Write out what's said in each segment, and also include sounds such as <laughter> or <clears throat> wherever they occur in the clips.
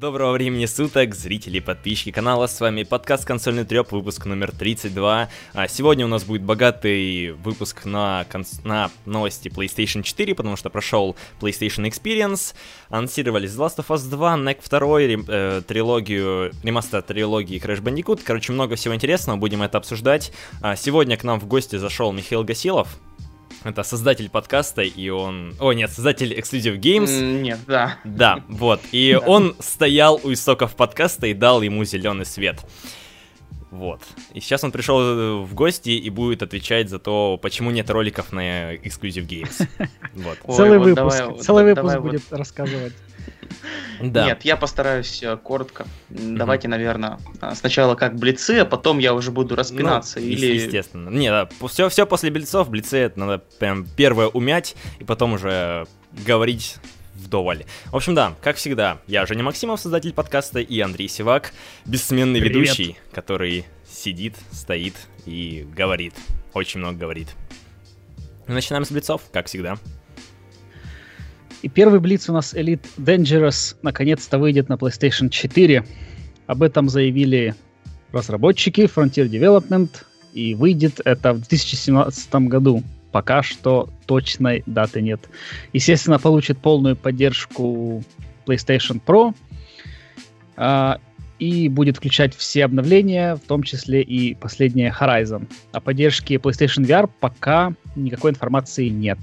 Доброго времени суток, зрители и подписчики канала, с вами подкаст «Консольный треп», выпуск номер 32. А сегодня у нас будет богатый выпуск на, конс... на новости PlayStation 4, потому что прошел PlayStation Experience, анонсировали The Last of Us 2, NEC 2, рем... э, трилогию, ремастер трилогии Crash Bandicoot, короче, много всего интересного, будем это обсуждать. А сегодня к нам в гости зашел Михаил Гасилов, это создатель подкаста, и он... О, нет, создатель Exclusive Games. Нет, да. Да, вот. И <laughs> да. он стоял у истоков подкаста и дал ему зеленый свет. Вот. И сейчас он пришел э, в гости и будет отвечать за то, почему нет роликов на Exclusive Games. <laughs> Вот. целый выпуск, целый выпуск будет рассказывать. Да. Нет, я постараюсь э, коротко. Mm-hmm. Давайте, наверное, а, сначала как блицы, а потом я уже буду распинаться. Ну, или... Естественно. Не, да, все, все после блицов, блицы это надо прям первое умять, и потом уже говорить вдоволь. В общем, да, как всегда, я Женя Максимов, создатель подкаста, и Андрей Сивак, бессменный Привет. ведущий, который сидит, стоит и говорит. Очень много говорит. Начинаем с блицов, как всегда. И первый Блиц у нас Elite Dangerous наконец-то выйдет на PlayStation 4. Об этом заявили разработчики Frontier Development, и выйдет это в 2017 году. Пока что точной даты нет. Естественно, получит полную поддержку PlayStation Pro э, и будет включать все обновления, в том числе и последнее Horizon. О поддержке PlayStation VR пока никакой информации нет.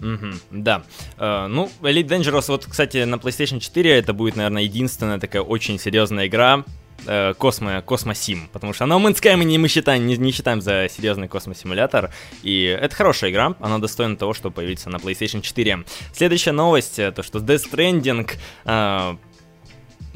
Угу, да. Uh, ну, Elite Dangerous, вот, кстати, на PlayStation 4 это будет, наверное, единственная такая очень серьезная игра, э, Космо, Космосим, потому что No Man's мы не, мы считаем, не, не считаем за серьезный космосимулятор, и это хорошая игра, она достойна того, чтобы появиться на PlayStation 4. Следующая новость, то что Death Stranding э,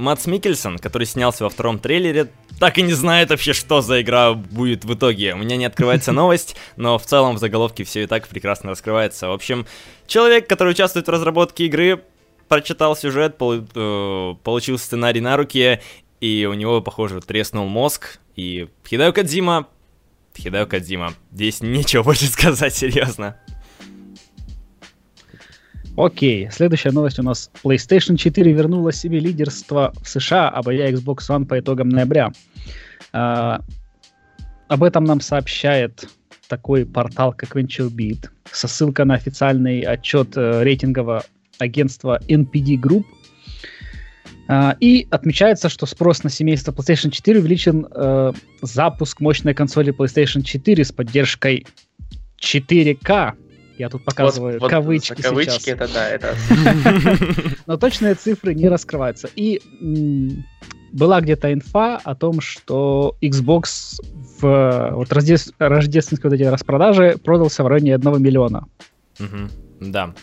Матс Микельсон, который снялся во втором трейлере, так и не знает вообще, что за игра будет в итоге. У меня не открывается <laughs> новость, но в целом в заголовке все и так прекрасно раскрывается. В общем, человек, который участвует в разработке игры, прочитал сюжет, э, получил сценарий на руки, и у него, похоже, треснул мозг, и Хидео Кадзима... Хидео Кадзима. Здесь нечего <laughs> больше сказать, серьезно. Окей, следующая новость у нас. PlayStation 4 вернула себе лидерство в США, обойдя Xbox One по итогам ноября. А, об этом нам сообщает такой портал, как VentureBeat, со ссылкой на официальный отчет э, рейтингового агентства NPD Group. Uh, и отмечается, что спрос на семейство PlayStation 4 увеличен uh, запуск мощной консоли PlayStation 4 с поддержкой 4К я тут показываю вот, кавычки вот, Кавычки, сейчас. это да, это... <laughs> <laughs> Но точные цифры не раскрываются. И была где-то инфа о том, что Xbox в вот рождественской вот эти распродажи продался в районе 1 миллиона. Да.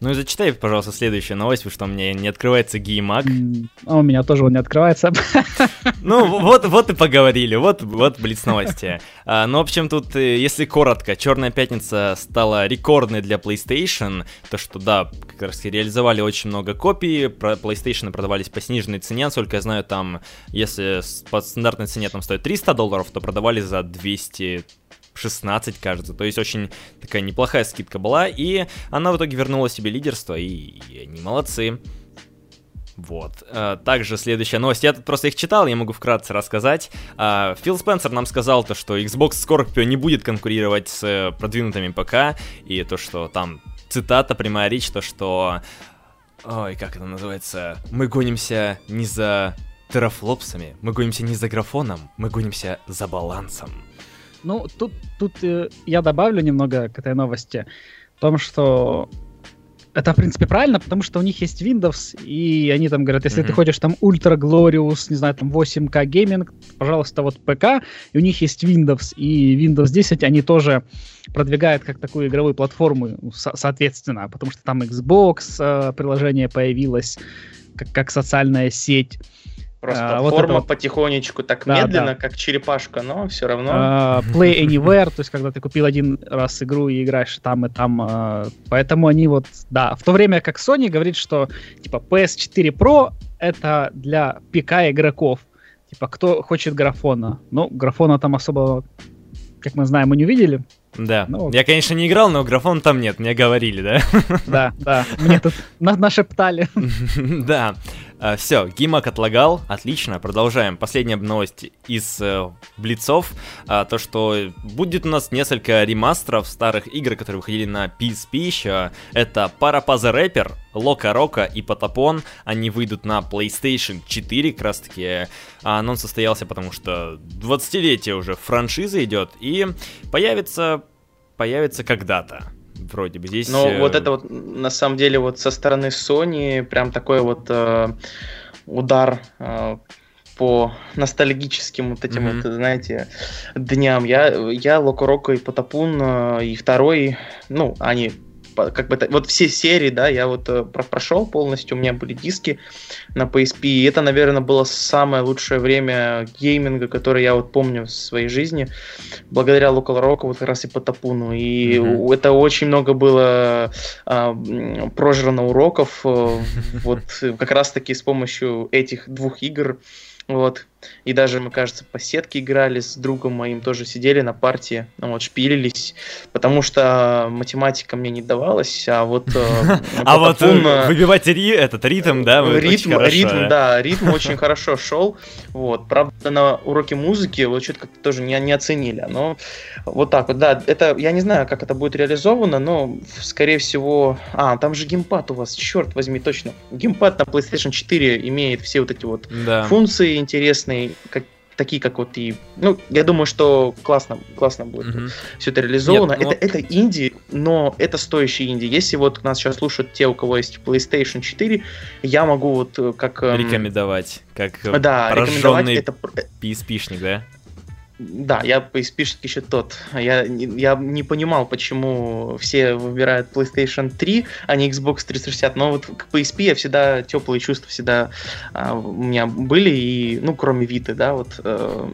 Ну и зачитай, пожалуйста, следующую новость, потому что у меня не открывается геймак. А у меня тоже он не открывается. <laughs> Ну, вот, вот и поговорили, вот, вот блиц новости. А, ну, в общем, тут, э, если коротко, Черная пятница стала рекордной для PlayStation, то что, да, как раз реализовали очень много копий, PlayStation продавались по сниженной цене, насколько я знаю, там, если по стандартной цене там стоит 300 долларов, то продавали за 200 16, кажется. То есть очень такая неплохая скидка была. И она в итоге вернула себе лидерство, и, и они молодцы. Вот. Э, также следующая новость. Я тут просто их читал, я могу вкратце рассказать. Э, Фил Спенсер нам сказал то, что Xbox Scorpio не будет конкурировать с э, продвинутыми ПК, и то, что там цитата, прямая речь, то, что... Ой, как это называется? Мы гонимся не за терафлопсами, мы гонимся не за графоном, мы гонимся за балансом. Ну, тут, тут э, я добавлю немного к этой новости. В том, что это, в принципе, правильно, потому что у них есть Windows, и они там говорят, если mm-hmm. ты хочешь там Ultra Glorious, не знаю, там 8К гейминг, пожалуйста, вот ПК, и у них есть Windows, и Windows 10 они тоже продвигают как такую игровую платформу, со- соответственно, потому что там Xbox э, приложение появилось, как, как социальная сеть. Просто а, вот форма вот... потихонечку, так да, медленно, да. как черепашка, но все равно. А, play Anywhere, то есть когда ты купил один раз игру и играешь там и там. А, поэтому они вот, да. В то время как Sony говорит, что типа PS4 Pro это для ПК игроков. Типа, кто хочет графона? Ну, графона там особо, как мы знаем, мы не увидели. Да. Ну, я, конечно, не играл, но графон там нет, мне говорили, да? <laughs> Да, да. Мне тут нашептали. <laughs> Да. А, Все, Гимак отлагал, отлично, продолжаем. Последняя новость из э, Блицов, а, то что будет у нас несколько ремастеров старых игр, которые выходили на PSP еще. Это Парапаза Рэпер, Лока Рока и Потапон. Они выйдут на PlayStation 4, как раз таки. А анонс состоялся, потому что 20-летие уже франшиза идет, и появится, появится когда-то вроде бы здесь. Но э... вот это вот на самом деле вот со стороны Sony прям такой вот э, удар э, по ностальгическим вот этим mm-hmm. вот, знаете, дням. Я, я Локороко и Потапун э, и второй, ну, они как бы вот все серии, да, я вот э, прошел полностью, у меня были диски на PSP, и это, наверное, было самое лучшее время гейминга, которое я вот помню в своей жизни, благодаря Local Rock, вот как раз и по Тапуну, и mm-hmm. это очень много было а, прожрано уроков, э, <laughs> вот как раз-таки с помощью этих двух игр, вот. И даже, мне кажется, по сетке играли с другом моим, тоже сидели на партии, ну, вот, шпилились, потому что математика мне не давалась, а вот... Э, <laughs> а вот э, выбивать этот ритм, да? Ритм, ритм, да, <laughs> ритм очень хорошо шел, вот. Правда, на уроке музыки вот что-то как-то тоже не оценили, но вот так вот, да, это, я не знаю, как это будет реализовано, но, скорее всего... А, там же геймпад у вас, черт возьми, точно. Геймпад на PlayStation 4 имеет все вот эти вот функции интересные, интересные, как, такие как вот и... Ну, я думаю, что классно, классно будет mm-hmm. все это реализовано. Нет, ну... это, это инди, но это стоящий инди. Если вот нас сейчас слушают те, у кого есть PlayStation 4, я могу вот э, как... Эм, рекомендовать, как да, рекомендовать это... PSP-шник, да? Да, я PSP еще тот. Я, я не понимал, почему все выбирают PlayStation 3, а не Xbox 360. Но вот к PSP я всегда теплые чувства всегда а, у меня были, и, ну, кроме Виты, да, вот. Э,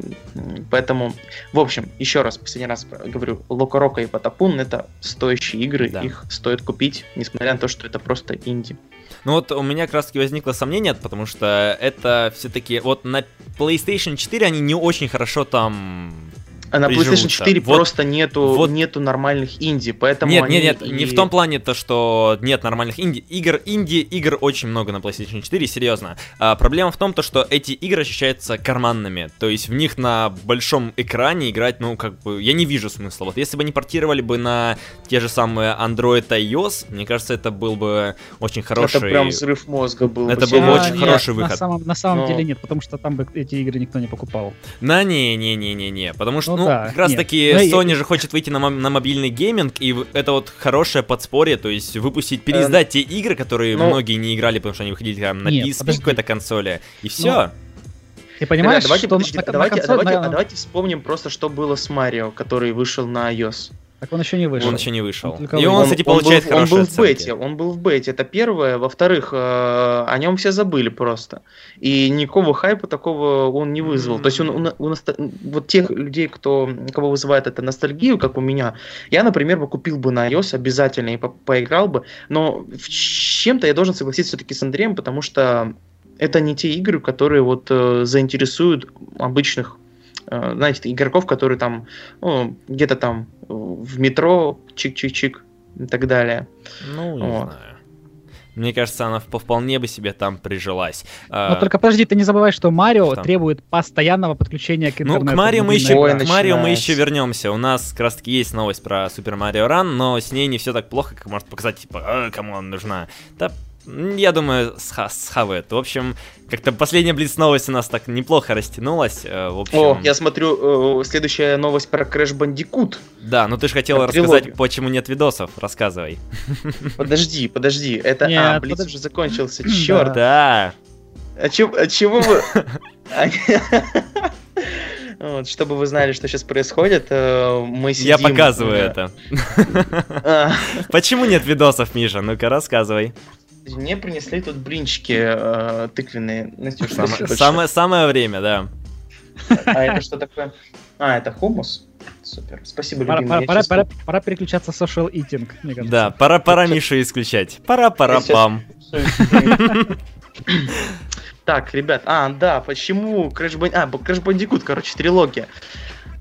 поэтому, в общем, еще раз, последний раз говорю, Локорока и Потапун это стоящие игры, да. их стоит купить, несмотря на то, что это просто инди. Ну вот у меня как раз таки возникло сомнение, потому что это все-таки вот на PlayStation 4 они не очень хорошо там а на PlayStation 4 вот, просто нету, вот. нету нормальных инди, поэтому Нет, они нет, нет, и... не в том плане то, что нет нормальных инди. Игр, инди игр очень много на PlayStation 4, серьезно. А, проблема в том, то, что эти игры ощущаются карманными, то есть в них на большом экране играть, ну, как бы, я не вижу смысла. Вот если бы они портировали бы на те же самые Android и iOS, мне кажется, это был бы очень хороший... Это прям взрыв мозга был Это был бы а, очень нет, хороший выход. На самом, на самом Но... деле нет, потому что там бы эти игры никто не покупал. На, не-не-не-не-не, потому что, ну, ну да, как раз нет. таки Но Sony я... же хочет выйти на, на мобильный гейминг, и это вот хорошее подспорье, то есть выпустить, переиздать эм... те игры, которые ну... многие не играли, потому что они выходили там на нет, PSP какой-то консоли, и все. Ну... Ты понимаешь, Ребят, давайте, что подождите, на, давайте, на консоль, давайте, на... а давайте вспомним просто, что было с Марио, который вышел на iOS. Так он еще не вышел. Он еще не вышел. Он и он, кстати, получает он был, он был в бете. Он был в бете. Это первое. Во-вторых, э, о нем все забыли просто. И никакого хайпа такого он не вызвал. Mm-hmm. То есть он, он, он, вот тех людей, кто, кого вызывает это ностальгию, как у меня, я, например, бы купил бы на iOS обязательно и по поиграл бы. Но в чем-то я должен согласиться все-таки с Андреем, потому что это не те игры, которые вот э, заинтересуют обычных знаете, игроков, которые там ну, где-то там в метро чик-чик-чик и так далее. Ну, не вот. знаю. Мне кажется, она вполне бы себе там прижилась. Но а, только подожди, ты не забывай, что Марио что? требует постоянного подключения к интернету. Ну, к Марио мы еще, Ой, к Марио мы еще вернемся. У нас как раз таки есть новость про Супер Марио Ран, но с ней не все так плохо, как может показать, типа, а, кому она нужна. Да я думаю, схавает. В общем, как-то последняя Блиц новость у нас так неплохо растянулась. Э, в общем... О, я смотрю, э, следующая новость про Crash Bandicoot. Да, ну ты же хотел рассказать, почему нет видосов. Рассказывай. Подожди, подожди. Это... Нет, а, Блиц уже закончился, черт. Да. А, чё, а чего вы... <laughs> Вот, чтобы вы знали, что сейчас происходит, э, мы сидим... Я показываю это. А. Почему нет видосов, Миша? Ну-ка, рассказывай. Мне принесли тут блинчики э, тыквенные. Настюш, самое, самое, самое время, да. А это что такое? А, это хумус? Супер. Спасибо, пора, любимый. Пора, пора, пора, пора переключаться в social eating, мне кажется. Да, пора, пора Мишу исключать. Пора, пора, пам. <laughs> Так, ребят, а, да, почему Crash Bandicoot, а, Crash Bandicoot, короче, трилогия.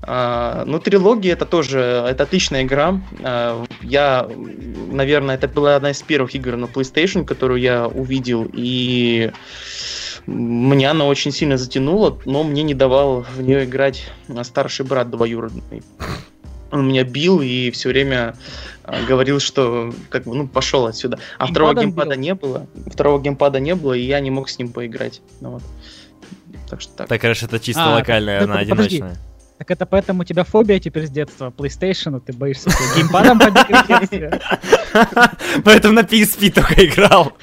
А, ну, трилогия это тоже это отличная игра. А, я, наверное, это была одна из первых игр на PlayStation, которую я увидел, и меня она очень сильно затянула, но мне не давал в нее играть старший брат двоюродный. Он меня бил и все время говорил, что как бы, ну, пошел отсюда. А второго геймпада бил. не было. Второго геймпада не было, и я не мог с ним поиграть. Ну, вот. Так что так. Так, конечно, это чисто а, локальная, она одиночная. Так это поэтому у тебя фобия теперь с детства PlayStation, ты боишься геймпадом побегать Поэтому на PSP только играл.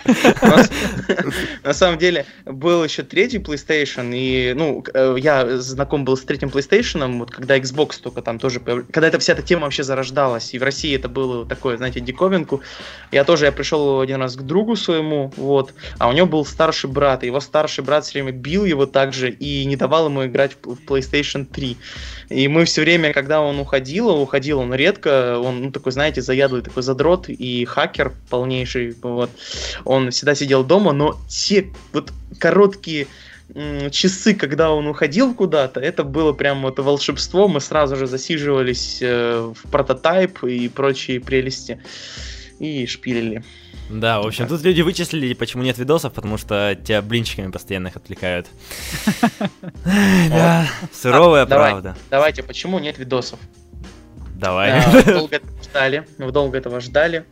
На самом деле, был еще третий PlayStation, и, ну, э, я знаком был с третьим PlayStation, вот когда Xbox только там тоже, когда эта вся эта тема вообще зарождалась, и в России это было такое, знаете, диковинку, я тоже, я пришел один раз к другу своему, вот, а у него был старший брат, и его старший брат все время бил его также и не давал ему играть в PlayStation 3. И мы все время, когда он уходил, уходил он редко, он, ну, такой, знаете, заядлый такой задрот и хакер полнейший, вот, он всегда сидел дома, но те вот короткие часы, когда он уходил куда-то, это было прям вот волшебство, мы сразу же засиживались э, в прототайп и прочие прелести. И шпилили. Да, в общем, тут люди вычислили, почему нет видосов, потому что тебя блинчиками постоянно их отвлекают. <laughs> Да, суровая правда. Давайте, почему нет видосов? Давай. А, <laughs> долго этого ждали. Вы долго этого ждали.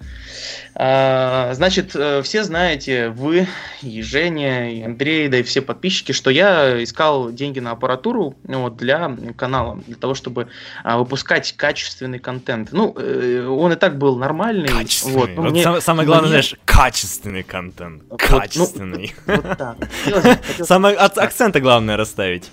А, значит, э, все знаете, вы и Женя, и Андрей, да и все подписчики, что я искал деньги на аппаратуру вот, для канала, для того, чтобы а, выпускать качественный контент. Ну, э, он и так был нормальный. Качественный. Вот, ну, вот мне, самое, самое главное, мне... знаешь, качественный контент. Качественный. Вот, ну, вот так. <laughs> Самое акценты главное расставить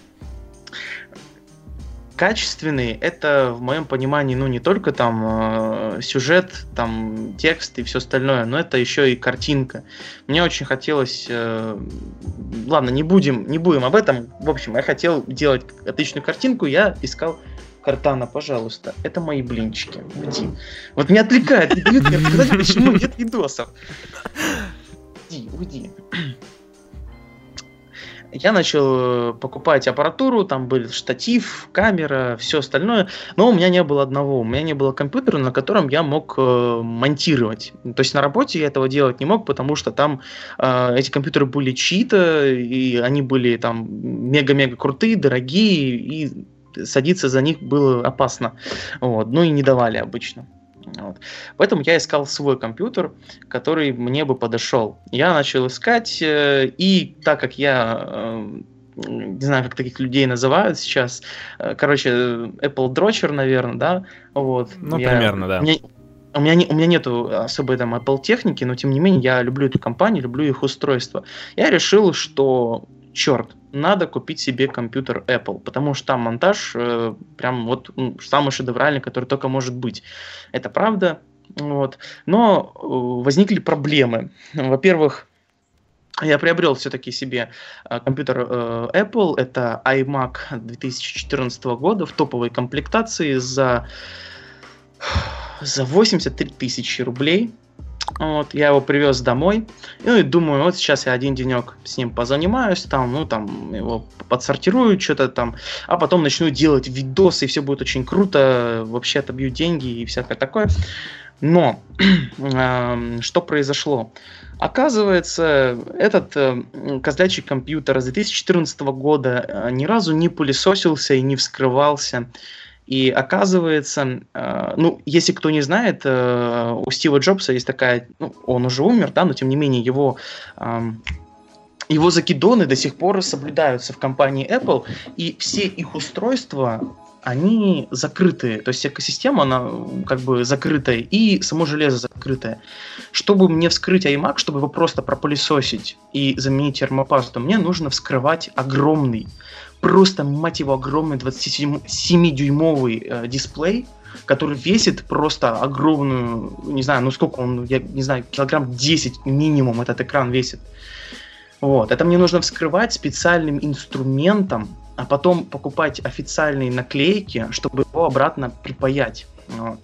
качественный, это в моем понимании, ну, не только там э, сюжет, там текст и все остальное, но это еще и картинка. Мне очень хотелось, э, ладно, не будем, не будем об этом. В общем, я хотел делать отличную картинку, я искал Картана, пожалуйста, это мои блинчики. Уйди. Вот не отвлекает, не дают мне почему нет видосов. Уйди, уйди я начал э, покупать аппаратуру, там был штатив, камера, все остальное, но у меня не было одного, у меня не было компьютера, на котором я мог э, монтировать. То есть на работе я этого делать не мог, потому что там э, эти компьютеры были чьи-то, и они были там мега-мега крутые, дорогие, и садиться за них было опасно. Вот. Ну и не давали обычно. Вот. Поэтому я искал свой компьютер, который мне бы подошел. Я начал искать, э, и так как я э, не знаю, как таких людей называют сейчас. Э, короче, Apple Дрочер, наверное, да? Вот. Ну, я, примерно, да. Мне, у меня, не, у меня нету особой там Apple техники, но тем не менее я люблю эту компанию, люблю их устройство. Я решил, что черт, надо купить себе компьютер Apple, потому что там монтаж э, прям вот самый шедевральный, который только может быть. Это правда. Вот. Но э, возникли проблемы. <laughs> Во-первых, я приобрел все-таки себе э, компьютер э, Apple. Это iMac 2014 года в топовой комплектации за, <sighs> за 83 тысячи рублей. Вот, я его привез домой. Ну и думаю, вот сейчас я один денек с ним позанимаюсь, там, ну, там, его подсортирую, что-то там, а потом начну делать видосы, и все будет очень круто, вообще отобью деньги и всякое такое. Но <clears throat> э, что произошло? Оказывается, этот э, козлячий компьютер с 2014 года э, ни разу не пылесосился и не вскрывался. И оказывается, э, ну, если кто не знает, э, у Стива Джобса есть такая, ну, он уже умер, да, но тем не менее его э, его закидоны до сих пор соблюдаются в компании Apple, и все их устройства, они закрытые. То есть экосистема, она как бы закрытая, и само железо закрытое. Чтобы мне вскрыть iMac, чтобы его просто пропылесосить и заменить термопасту, мне нужно вскрывать огромный просто, мать его, огромный 27-дюймовый э, дисплей, который весит просто огромную, не знаю, ну сколько он, я не знаю, килограмм 10 минимум этот экран весит. Вот, это мне нужно вскрывать специальным инструментом, а потом покупать официальные наклейки, чтобы его обратно припаять. Вот.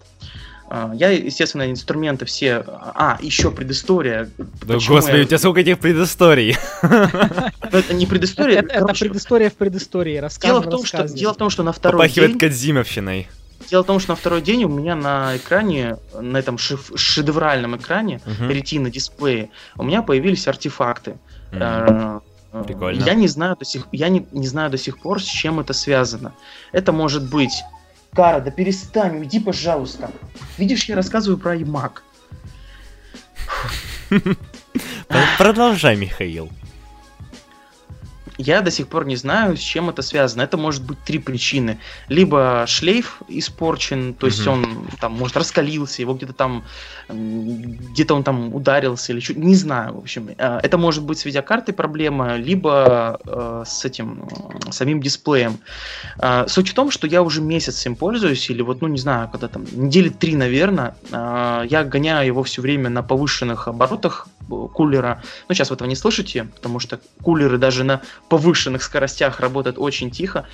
А, я, естественно, инструменты все... А, еще предыстория. Да, господи, я... у тебя сколько этих предысторий? Ну, это не предыстория. Это предыстория в предыстории. Дело в том, что дело в том, что на второй день... Попахивает Кадзимовщиной. Дело в том, что на второй день у меня на экране, на этом шедевральном экране, uh-huh. дисплее, у меня появились артефакты. Uh-huh. Прикольно. Я не знаю до сих, я не, не знаю до сих пор, с чем это связано. Это может быть Кара, да перестань, уйди, пожалуйста. Видишь, я рассказываю про iMac. Продолжай, Михаил. Я до сих пор не знаю, с чем это связано. Это может быть три причины. Либо шлейф испорчен, то есть угу. он там, может, раскалился, его где-то там, где-то он там ударился или что не знаю, в общем. Э, это может быть с видеокартой проблема, либо э, с этим, самим дисплеем. Э, суть в том, что я уже месяц им пользуюсь, или вот, ну, не знаю, когда там, недели три, наверное, э, я гоняю его все время на повышенных оборотах кулера. Ну, сейчас вы этого не слышите, потому что кулеры даже на повышенных скоростях работают очень тихо.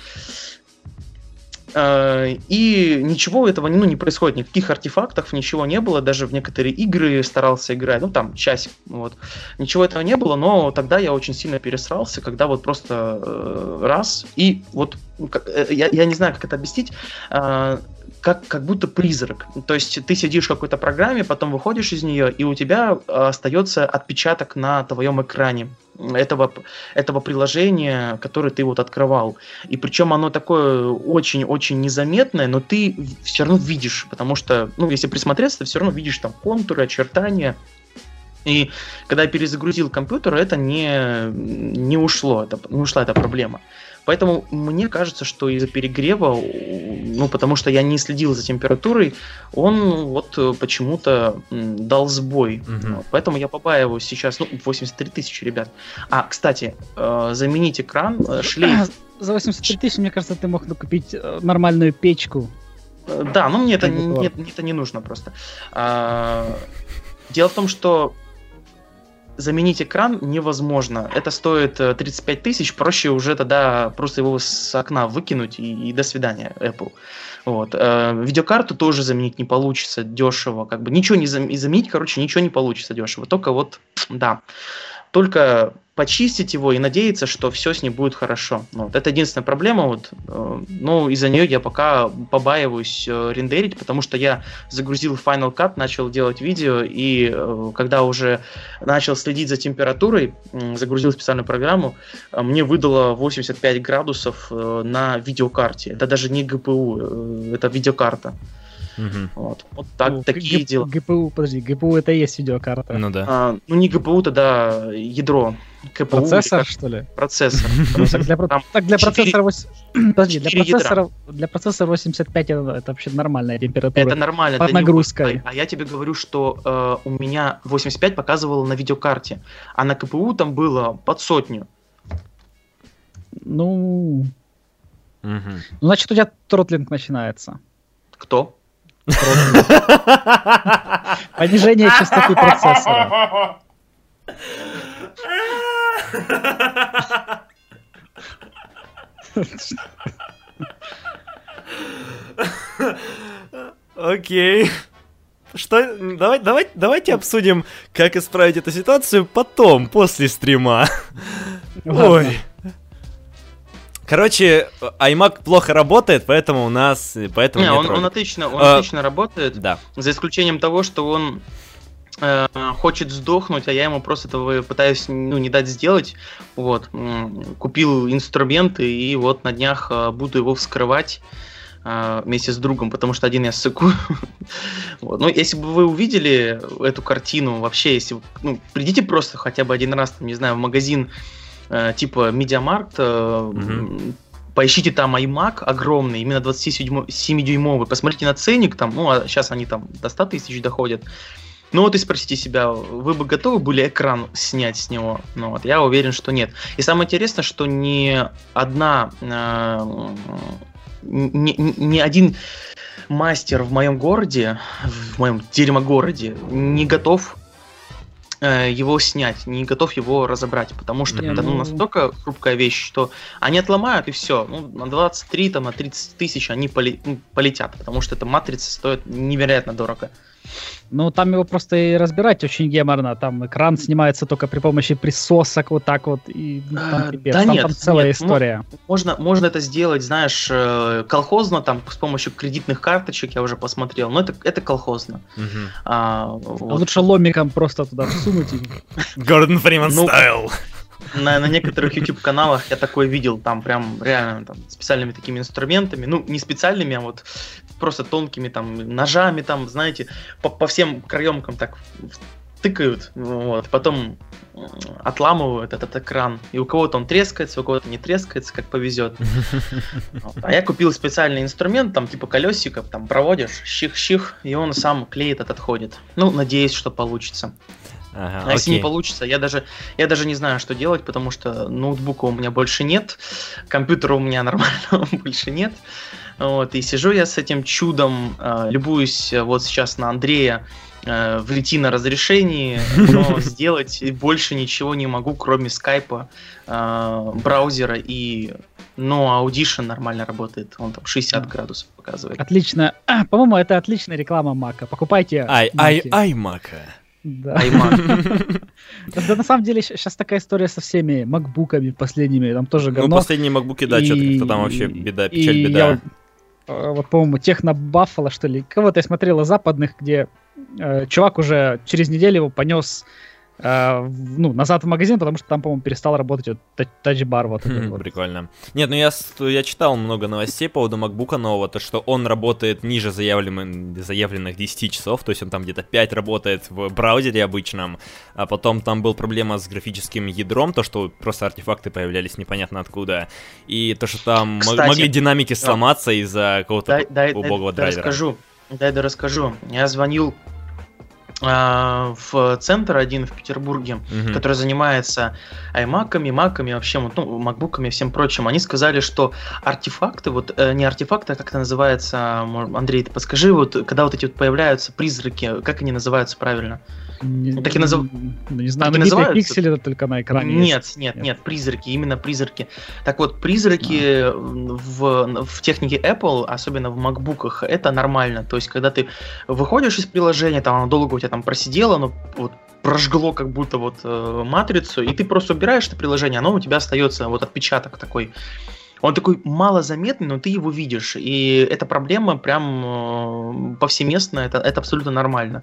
Э, и ничего этого ну, не происходит, никаких артефактов, ничего не было, даже в некоторые игры старался играть, ну там часик, вот. Ничего этого не было, но тогда я очень сильно пересрался, когда вот просто э, раз, и вот, э, я, я не знаю, как это объяснить, э, как, как будто призрак. То есть ты сидишь в какой-то программе, потом выходишь из нее, и у тебя э, остается отпечаток на твоем экране этого, этого приложения, которое ты вот открывал. И причем оно такое очень-очень незаметное, но ты все равно видишь, потому что, ну, если присмотреться, ты все равно видишь там контуры, очертания. И когда я перезагрузил компьютер, это не, не ушло, это, не ушла эта проблема. Поэтому мне кажется, что из-за перегрева, ну, потому что я не следил за температурой, он вот почему-то дал сбой. Угу. Поэтому я побаиваюсь сейчас, ну, 83 тысячи, ребят. А, кстати, э, заменить экран, э, <clears throat> шлейф... За 83 тысячи, мне кажется, ты мог купить э, нормальную печку. Да, ну мне это, не, это не нужно просто. А, дело в том, что заменить экран невозможно. Это стоит 35 э, тысяч, проще уже тогда просто его с окна выкинуть и, и до свидания, Apple. Вот. Э, видеокарту тоже заменить не получится дешево. Как бы ничего не заменить, короче, ничего не получится дешево. Только вот, да. Только почистить его и надеяться, что все с ним будет хорошо. Ну, вот. Это единственная проблема, вот, э, но из-за нее я пока побаиваюсь э, рендерить, потому что я загрузил Final Cut, начал делать видео, и э, когда уже начал следить за температурой, загрузил специальную программу, мне выдало 85 градусов на видеокарте. Это даже не э, это видеокарта. Угу. Вот, вот так, ну, такие Г- дела. ГПУ, подожди, ГПУ это и есть видеокарта. Ну да. А, ну не ГПУ, тогда ядро. КПУ, процессор, что ли? Процессор. <laughs> Так для, процессора... <clears throat> Подожди, для процессора, для процессора 85 это, это вообще нормальная температура. Это нормально. Под нагрузкой. А, а я тебе говорю, что э, у меня 85 показывало на видеокарте, а на КПУ там было под сотню. Ну... Угу. Ну, значит, у тебя тротлинг начинается. Кто? Понижение частоты процессора. Окей. Что? Давай, давай, давайте обсудим, как исправить эту ситуацию потом, после стрима. Ой. Короче, iMac плохо работает, поэтому у нас... Поэтому не, он, он отлично, он а, отлично работает. Да. За исключением того, что он э, хочет сдохнуть, а я ему просто этого пытаюсь ну, не дать сделать. Вот. Купил инструменты и вот на днях э, буду его вскрывать э, вместе с другом, потому что один я ссыку. <laughs> вот. Ну, если бы вы увидели эту картину, вообще, если ну, придите просто хотя бы один раз, там, не знаю, в магазин типа Медиамаркт, mm поищите там iMac огромный, именно 27-дюймовый, посмотрите на ценник, там, ну, а сейчас они там до 100 тысяч доходят. Ну вот и спросите себя, вы бы готовы были экран снять с него? Ну вот, я уверен, что нет. И самое интересное, что ни одна, э, ни, ни один мастер в моем городе, в моем дерьмо-городе, не готов э, его снять, не готов его разобрать, потому что Не, это ну, ну- настолько хрупкая вещь, что они отломают и все. Ну, на 23, там, на 30 тысяч они поле- ну, полетят, потому что эта матрица стоит невероятно дорого. Ну, там его просто и разбирать очень геморно. Там экран снимается только при помощи присосок вот так вот. И ну, там, А, пипец. да там, нет, там целая нет, ну, история. Можно, можно это сделать, знаешь, э, колхозно, там, с помощью кредитных карточек, я уже посмотрел, но это, это колхозно. Мгм. А, А вот. лучше ломиком просто туда всунуть. Гордон Фриман Ну, стайл. На, на некоторых YouTube каналах я такое видел, там прям реально там специальными такими инструментами, ну не специальными, а вот просто тонкими там ножами там, знаете, по, по всем краемкам так тыкают, вот, потом отламывают этот экран, и у кого-то он трескается, у кого-то не трескается, как повезет. А я купил специальный инструмент, там типа колесиков, там проводишь, щих-щих, и он сам клеит этот отходит. Ну, надеюсь, что получится. Ага, А если не окей. получится, я даже, я даже не знаю, что делать, потому что ноутбука у меня больше нет, компьютера у меня <laughs> нормального больше нет. Вот, и сижу я с этим чудом, э, любуюсь э, вот сейчас на Андрея э, в ретино разрешении, <laughs> но сделать больше ничего не могу, кроме скайпа, э, браузера и... Но Audition нормально работает, он там 60 градусов показывает. Отлично. А, по-моему, это отличная реклама Мака. Покупайте. Ай, ай, ай, Мака. Да. <laughs> Да, на самом деле сейчас такая история со всеми макбуками последними. Там тоже Ну, говно. последние макбуки, да, что-то там вообще беда, и печаль, я беда. Вот, э, вот, по-моему, техно Баффало, что ли. Кого-то я смотрел из западных, где э, чувак уже через неделю его понес э, ну, назад в магазин, потому что там, по-моему, перестал работать вот тач- тач-бар вот этот Хм, вот. Прикольно. Нет, ну я, я читал много новостей по поводу MacBook нового, то что он работает ниже заявленных, заявленных 10 часов, то есть он там где-то 5 работает в браузере обычном, а потом там была проблема с графическим ядром, то что просто артефакты появлялись непонятно откуда, и то, что там Кстати, могли динамики сломаться из-за какого-то Дай, дай, дай, убогого дай драйвера. расскажу. Дай, да расскажу. Я звонил в центр один в Петербурге, Мгм. который занимается аймаками, маками, вообще, ну, макбуками и всем прочим. Они сказали, что артефакты, вот э, не артефакты, а как это называется, Андрей, ты подскажи, вот когда вот эти вот появляются призраки, как они называются правильно? Не, Ну, так и назов- ну, не знаю, так набитые называются. пиксели только на экране Нет, есть. нет, Нет. нет, призраки, именно призраки. Так вот, призраки в, в технике Apple, особенно в макбуках, это нормально. То есть, когда ты выходишь из приложения, там оно долго у тебя там просидело, оно вот прожгло как будто вот э, матрицу, и ты просто убираешь это приложение, оно у тебя остается вот отпечаток такой. Он такой малозаметный, но ты его видишь. И эта проблема прям э, повсеместная, это, это абсолютно нормально.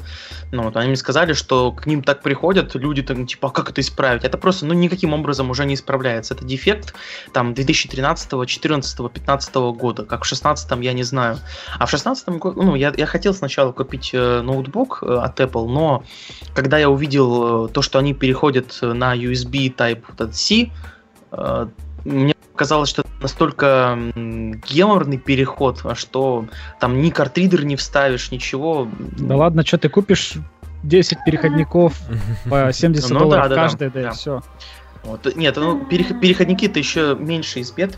Ну, вот, они мне сказали, что к ним так приходят люди, там, типа, а как это исправить? Это просто, ну, никаким образом уже не исправляется. Это дефект, там, 2013, 14, 15 года. Как в 16 я не знаю. А в 16 году, ну, я, я хотел сначала купить э, ноутбук э, от Apple, но когда я увидел то, что они переходят на USB Type вот этот C, э, мне казалось, что это настолько геморный переход, а что там ни картридер не вставишь, ничего. Да ладно, что ты купишь 10 переходников <laughs> по 70 Ну долларов да, да, да, каждый, да, да. и все. Вот, Нет, ну, перех- переходники-то еще меньше из бед.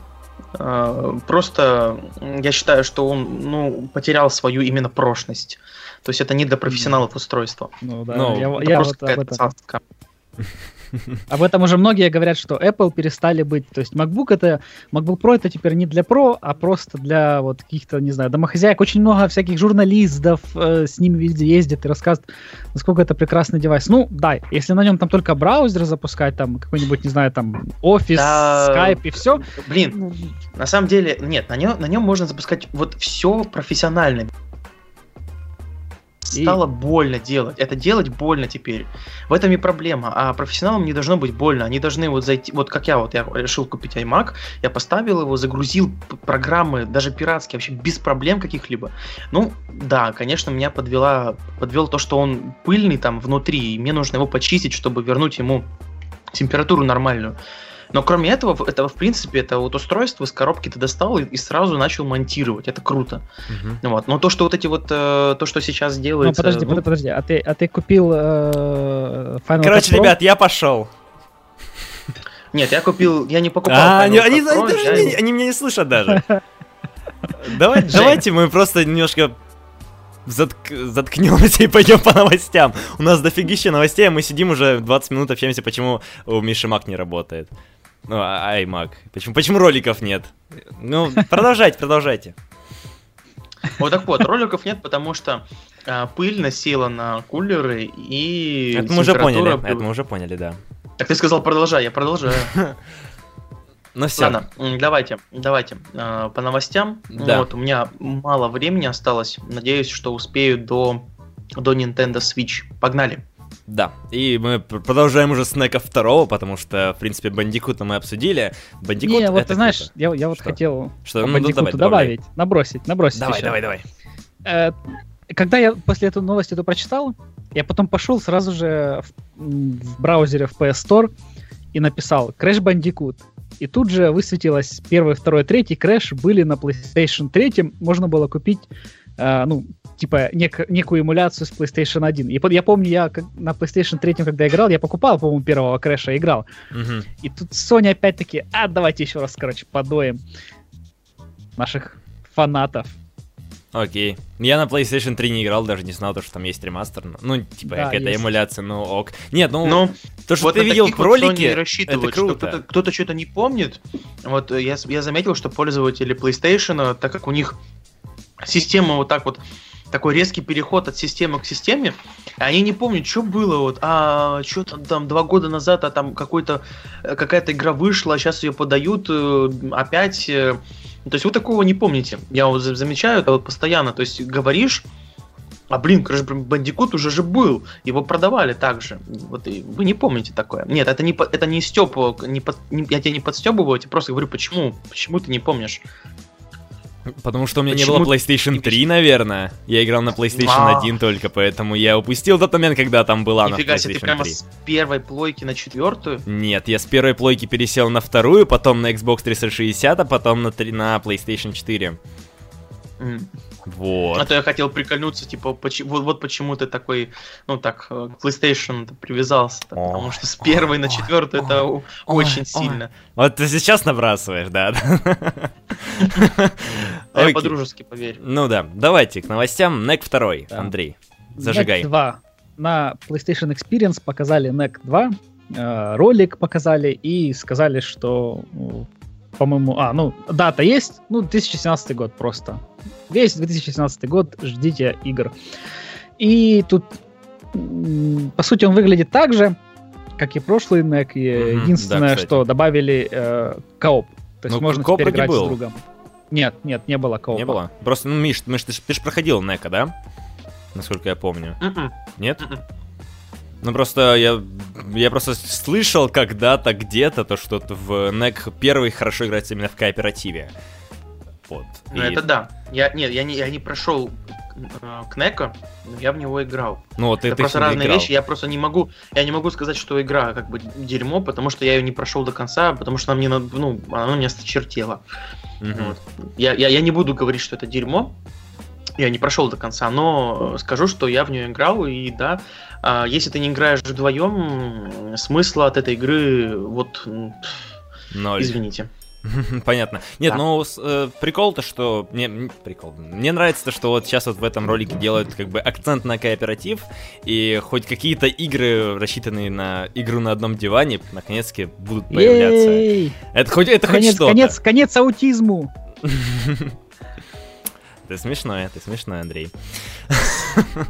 А, Просто я считаю, что он ну, потерял свою именно прошность. То есть это не для профессионалов устройство. Ну да, Ну, я, Это я просто вот об какая-то этом. <laughs> Об этом уже многие говорят, что Apple перестали быть. То есть MacBook это MacBook Pro это теперь не для Pro, а просто для вот каких-то, не знаю, домохозяек. Очень много всяких журналистов э, с ними везде ездят и рассказывают, насколько это прекрасный девайс. Ну, да, если на нем там только браузер запускать, там какой-нибудь, не знаю, там офис, Да, скайп и все. Блин, на самом деле, нет, на нем, на нем можно запускать вот все профессионально. И- Стало больно делать. Это делать больно теперь. В этом и проблема. А профессионалам не должно быть больно. Они должны вот зайти. Вот как я вот я решил купить iMac, я поставил его, загрузил программы, даже пиратские, вообще без проблем каких-либо. Ну, да, конечно, меня подвела, подвел то, что он пыльный там внутри, и мне нужно его почистить, чтобы вернуть ему температуру нормальную. Но кроме этого, этого в принципе, это вот устройство из коробки ты достал и, и сразу начал монтировать. Это круто. Мгм. Вот. Но то, что вот эти вот, э, то, что сейчас Ну, делается... подожди, ну, подожди, а ты, а ты купил э, Final Короче, Cut Pro? ребят, я пошел. Нет, я купил, я не покупал. А, Final они, они- Cut они Pro, даже я не- они меня не слышат даже. <laughs> Давай-. Давайте мы просто немножко затк... заткнемся и пойдем по новостям. У нас дофигища новостей, а мы сидим уже 20 минут общаемся, почему у Миши Мак не работает. Ну, а- ай, Мак. Почему, почему роликов нет? Ну, продолжайте, продолжайте. Вот так вот, роликов нет, потому что а, пыль насела на кулеры и Это мы уже поняли, это мы уже поняли, да. Так ты сказал продолжай, я продолжаю. Ну все. Ладно, давайте, давайте а, по новостям. Да. Вот у меня мало времени осталось. Надеюсь, что успею до до Nintendo Switch. Погнали. Да, и мы пр- продолжаем уже с Нека второго, потому что, в принципе, Бандикута мы обсудили. Бандикут Не, вот это ты знаешь, круто. я, я вот Что? хотел Что? по Ну, Бандикуту давай, добавляй. добавить, набросить, набросить Давай, еще. давай, давай. Э, Когда я после этой новости эту прочитал, я потом пошел сразу же в, в браузере в PS Store и написал Crash Bandicoot. И тут же высветилось первый, второй, третий Crash были на PlayStation 3. Можно было купить, э, ну, типа, нек- некую эмуляцию с PlayStation 1. И я помню, я на PlayStation 3, когда играл, я покупал, по-моему, первого Crash играл. Мгм. И тут Sony опять-таки, а, давайте еще раз, короче, подоем наших фанатов. Окей. Я на PlayStation 3 не играл, даже не знал, то, что там есть ремастер. Ну, типа, Да, какая-то есть. эмуляция, ну ок. Нет, ну, Ну, то, что вот ты видел в вот ролике, и это круто. кто-то, кто-то что-то не помнит. Вот э, я, я заметил, что пользователи PlayStation, так как у них система вот так вот такой резкий переход от системы к системе, они не помнят, что было вот, а что там, там два года назад, а там какой-то э, какая-то игра вышла, а сейчас ее подают э, опять. э. То есть вы такого не помните. Я вот за- замечаю это вот постоянно. То есть говоришь, а блин, Crash Bandicoot уже же был, его продавали также. Вот и вы не помните такое. Нет, это не это не стёб, не под- не- я тебя не подстебываю, я тебе просто говорю, почему, почему ты не помнишь. Потому что у меня не Почему было PlayStation ты 3, наверное. Я играл на PlayStation А. 1 только, поэтому я упустил тот момент, когда там была Нифига на себе, ты PlayStation прямо 3. с первой плойки на четвертую. Нет, я с первой плойки пересел на вторую, потом на Xbox 360, а потом на, три- на PlayStation 4. М. Вот. А то я хотел прикольнуться, типа, поч- вот, вот почему ты такой, ну так, э, к PlayStation привязался, потому Ой, что с первой на ой, четвертую это ой, о- очень ой. сильно. Вот ты сейчас набрасываешь, да? <laughs> А я по-дружески, поверь. Ну да, давайте к новостям. NEC 2, Да. Андрей, зажигай. NEC 2. На PlayStation Experience показали NEC 2, э, ролик показали и сказали, что, ну, по-моему, а, ну, дата есть, ну, 2017 год просто. Весь 2017 год ждите игр. И тут, по сути, он выглядит так же, как и прошлый NEC. и Мгм, Единственное, да, кстати. что добавили э, кооп. То есть Ну, можно теперь играть был. с другом. Нет, нет, не было коопа. Не было? Просто, ну, Миш, Миш, ты, ж- ты ж проходил NEC, да? Насколько я помню. М-м, Нет? м-м. Ну просто я, я просто слышал когда-то где-то то, что в NEC первый хорошо играется именно в кооперативе. Вот. Ну И- это да. Я, нет, я не, я не прошел э, Кнека, но я в него играл. ну вот это ты просто разные играл. вещи. Я просто не могу, я не могу сказать, что игра как бы дерьмо, потому что я ее не прошел до конца, потому что она мне, ну, она мне осточертела. Мгм. Вот. Я, я, я не буду говорить, что это дерьмо. Я не прошел до конца, но скажу, что я в нее играл, и да, а, если ты не играешь вдвоем, смысла от этой игры, вот, Ноль. извините. <laughs> Понятно. Нет, Да. ну э, прикол-то, что... Мне, прикол. Мне нравится то, что вот сейчас вот в этом ролике делают как бы акцент на кооператив, и хоть какие-то игры, рассчитанные на игру на одном диване, наконец-таки будут появляться. Ей! Это хоть, это хоть Конец, что-то. конец, конец аутизму! <laughs> Ты смешной, ты смешной, Андрей. <laughs>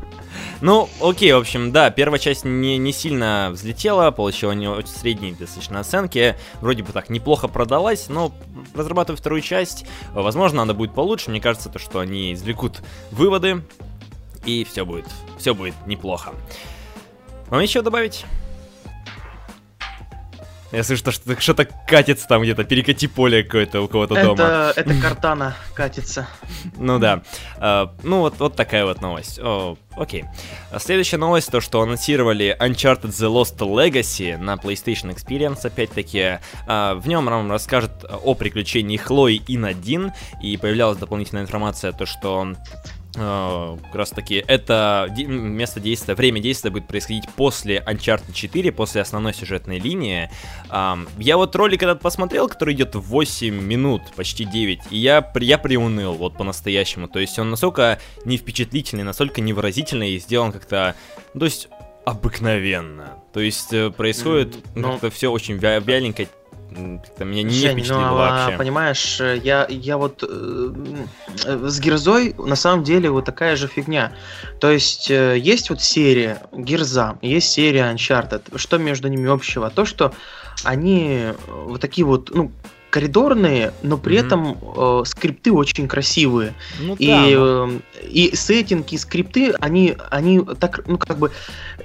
Ну, окей, в общем, да, первая часть не, не сильно взлетела, получила не очень средние достаточно оценки, вроде бы так неплохо продалась, но разрабатывая вторую часть, возможно, она будет получше, мне кажется, то, что они извлекут выводы, и все будет, все будет неплохо. Вам еще добавить? Я слышу, что что-то, что-то катится там где-то, перекати поле какое-то у кого-то дома. Это, это картана катится. Ну да. А, ну вот, вот такая вот новость. О, окей. А Следующая новость, то что анонсировали Uncharted The Lost Legacy на PlayStation Experience, опять-таки. А, в нем нам расскажет о приключении Хлои и Надин, и появлялась дополнительная информация, то что как раз таки это место действия, время действия будет происходить после Uncharted 4, после основной сюжетной линии. Я вот ролик этот посмотрел, который идет 8 минут, почти 9, и я, я приуныл вот по-настоящему. То есть он настолько не впечатлительный, настолько невыразительный и сделан как-то... То есть обыкновенно. То есть э, происходит mm, ну, как-то все очень вяленько, как-то меня не Жень, впечатлило ну, а, вообще. Понимаешь, э, я, я вот э, с Герзой на самом деле вот такая же фигня. То есть э, есть вот серия Герза, есть серия Uncharted. Что между ними общего? То, что они э, вот такие вот, ну, коридорные, но при mm-hmm. этом э, скрипты очень красивые. Ну, и, да, э, и сеттинги, и скрипты, они, они так, ну, как бы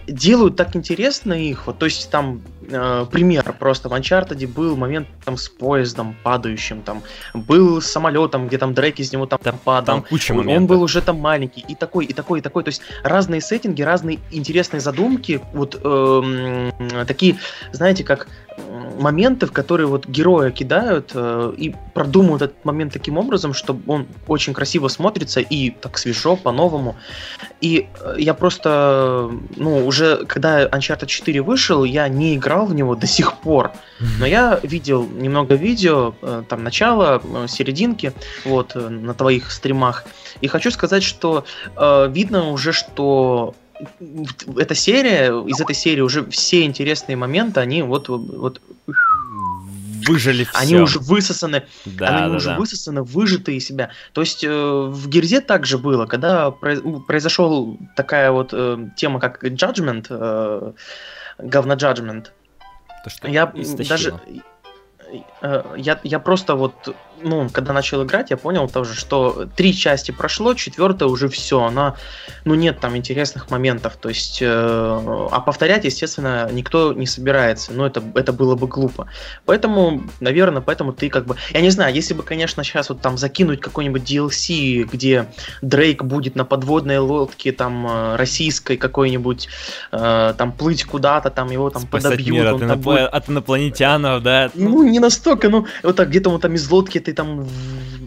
делают так интересно их. Вот, то есть там э, пример просто в Uncharted был момент там с поездом падающим, там был с самолетом, где там Дрейк из него там, там падал. Там куча моментов. Он был уже там маленький, и такой, и такой, и такой. То есть разные сеттинги, разные интересные задумки, вот э, такие, знаете, как моменты, в которые вот героя кидают э, и продумывают этот момент таким образом, чтобы он очень красиво смотрится и так свежо, по-новому. И э, я просто, ну, уже когда Uncharted 4 вышел, я не играл в него до сих пор. Но я видел немного видео, э, там, начало, э, серединки, вот, э, на твоих стримах. И хочу сказать, что э, видно уже, что эта серия, из этой серии уже все интересные моменты, они вот, вот выжили все. Они уже высосаны, да, они да, уже да. высосаны, выжаты из себя. То есть э, в Герзе также было, когда произошел такая вот э, тема, как Judgment, э, говно Judgment. То, что я истощило. даже э, я, я просто вот ну, когда начал играть, я понял тоже, что три части прошло, четвертая уже все, она, ну, нет там интересных моментов, то есть, э, а повторять, естественно, никто не собирается, но это, это было бы глупо. Поэтому, наверное, поэтому ты как бы, я не знаю, если бы, конечно, сейчас вот там закинуть какой-нибудь DLC, где Дрейк будет на подводной лодке, там, э, российской какой-нибудь, э, там, плыть куда-то, там, его там Спасать подобьют. Мир от, инопл... будет... от инопланетянов, да? Ну, не настолько, ну, вот так где-то вот там из лодки ты там...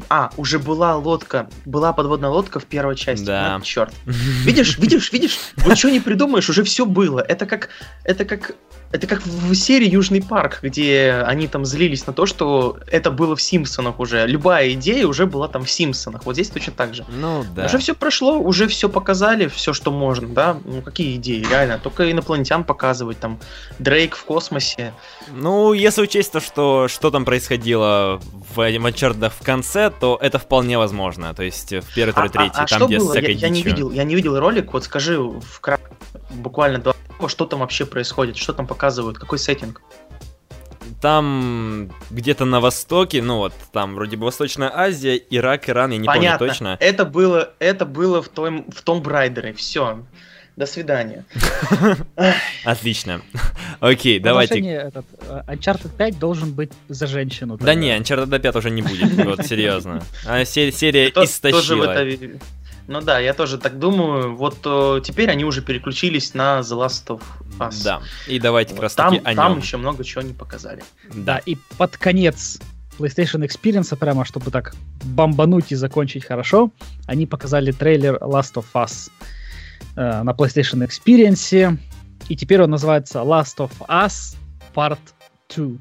А, уже была лодка, была подводная лодка в первой части. Да. А, черт. <laughs> Видишь, видишь, видишь? Вот что не придумаешь, уже все было. Это как, это как это как в серии Южный парк, где они там злились на то, что это было в Симпсонах уже. Любая идея уже была там в Симпсонах. Вот здесь точно так же. Ну да. Уже все прошло, уже все показали, все, что можно, да. Ну какие идеи, реально. Только инопланетян показывать, там Дрейк в космосе. Ну, если учесть то, что, что там происходило в Uncharted в конце, то это вполне возможно. То есть в первой, второй, третьей, а, а, там, где было? я, я не видел, я не видел ролик, вот скажи в буквально два что там вообще происходит, что там показывают, какой сеттинг? Там где-то на востоке, ну вот, там вроде бы Восточная Азия, Ирак, Иран, я не Понятно. помню точно. Это было, это было в том, в том Брайдере, все. До свидания. <laughs> Отлично. Окей, давайте. Этот, э, Uncharted 5 должен быть за женщину. Да не, Uncharted 5 уже не будет, вот серьезно. А серия истощила. Ну да, я тоже так думаю. Вот э, теперь они уже переключились на The Last of Us. Да, и давайте вот. как раз там, таки о Там нем. еще много чего не показали. Да. да, и под конец PlayStation Experience, прямо чтобы так бомбануть и закончить хорошо, они показали трейлер Last of Us э, на PlayStation Experience. И теперь он называется Last of Us Part 2.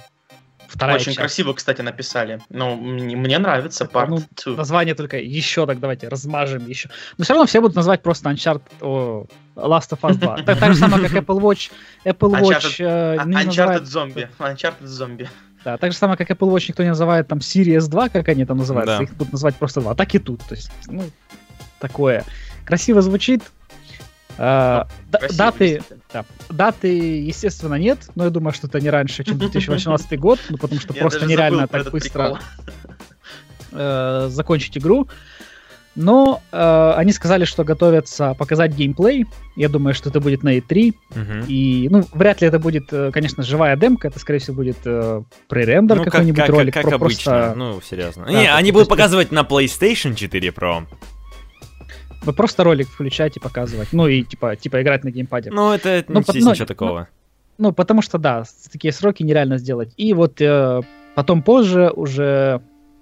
Вторая Очень часть. красиво, кстати, написали. Ну, мне, мне нравится Part ну, 2. Название только еще так давайте размажем еще. Но все равно все будут называть просто Uncharted о, Last of Us 2. <laughs> Так, так же самое, как Apple Watch. Apple Watch Uncharted, э, не Uncharted. Zombie. Uncharted Zombie. Да, так же самое, как Apple Watch никто не называет там Series 2, как они там называются. Да. Их будут называть просто 2. Так и тут. То есть, ну, такое. Красиво звучит, а, даты, да, даты, естественно, нет, но я думаю, что это не раньше, чем 2018 <laughs> год, ну потому что просто нереально так быстро э, закончить игру. Но э, они сказали, что готовятся показать геймплей. Я думаю, что это будет на E3. Uh-huh. И, ну, вряд ли это будет, э, конечно, живая демка. Это, скорее всего, будет э, пререндер ну, какой-нибудь как, ролик. Как, как обычно. Просто... Ну, серьезно. Да, не, они будут показывать на PlayStation 4 Pro. Вы просто ролик включать и показывать. Ну и типа, типа играть на геймпаде. Ну, это ну, здесь ну, ничего такого. Ну, ну, потому что да, такие сроки нереально сделать. И вот э, потом позже уже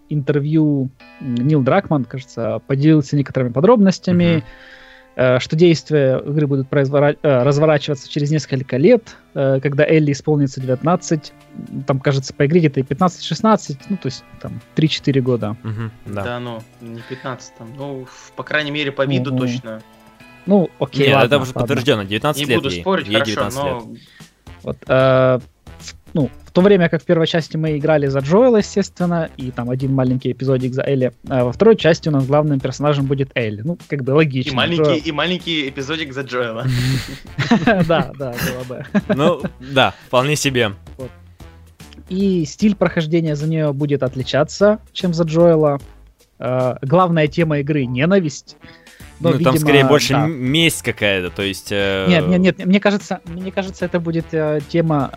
интервью Нил Дракман, кажется, поделился некоторыми подробностями, mm-hmm. Что действия игры будут произвора- э, разворачиваться через несколько лет, э, когда Элли исполнится 19, там, кажется, по игре где-то 15-16, ну, то есть там 3-4 года. Mm-hmm, да. да, ну, не 15, там, ну, по крайней мере, по виду mm-hmm. точно. Ну, окей, Нет, ладно, это уже подтверждено, 19 не лет буду ей, спорить, ей хорошо, 19 но... лет. Вот, э, ну, то время как в первой части мы играли за Джоэла, естественно, и там один маленький эпизодик за Элли, а во второй части у нас главным персонажем будет Элли. Ну, как бы логично. И маленький, Джоэл... и маленький эпизодик за Джоэла. <laughs> Да, да, было бы. Ну, да, вполне себе. И стиль прохождения за нее будет отличаться, чем за Джоэла. Э, главная тема игры — ненависть. Но, ну, видимо, там скорее больше да. месть какая-то, то есть... Э... Нет, нет, нет, мне кажется, мне кажется, это будет э, тема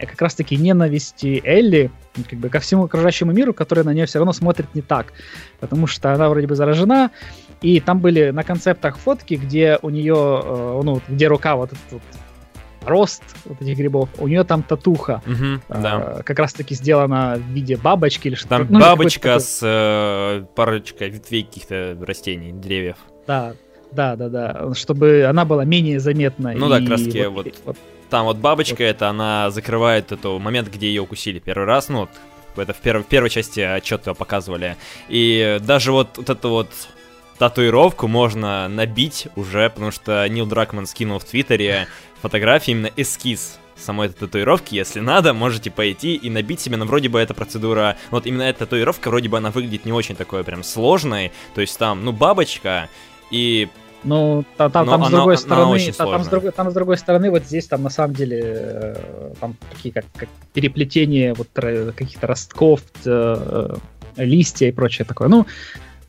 э, как раз-таки ненависти Элли как бы ко всему окружающему миру, который на нее все равно смотрит не так, потому что она вроде бы заражена, и там были на концептах фотки, где у нее, э, ну, где рука вот этот вот, рост вот этих грибов, у нее там татуха, угу, э, да. как раз-таки сделана в виде бабочки или что-то. Там ну, бабочка с э, парочкой ветвей каких-то растений, деревьев. Да, да, да, да, чтобы она была менее заметна. Ну да, краски вот, вот, вот там вот бабочка, вот. это она закрывает этот момент, где ее укусили первый раз, ну вот это в, перв, в первой части отчета показывали. И даже вот, вот эту вот татуировку можно набить уже, потому что Нил Дракман скинул в Твиттере фотографии, именно эскиз самой этой татуировки, если надо, можете пойти и набить себе, но вроде бы эта процедура, вот именно эта татуировка, вроде бы она выглядит не очень такой прям сложной, то есть там, ну, бабочка, и ну, та, та, там, с другой она, стороны, она та, там, с другой, там с другой стороны, вот здесь там на самом деле э, там такие как, как переплетение вот каких-то ростков, э, листья и прочее такое. Ну,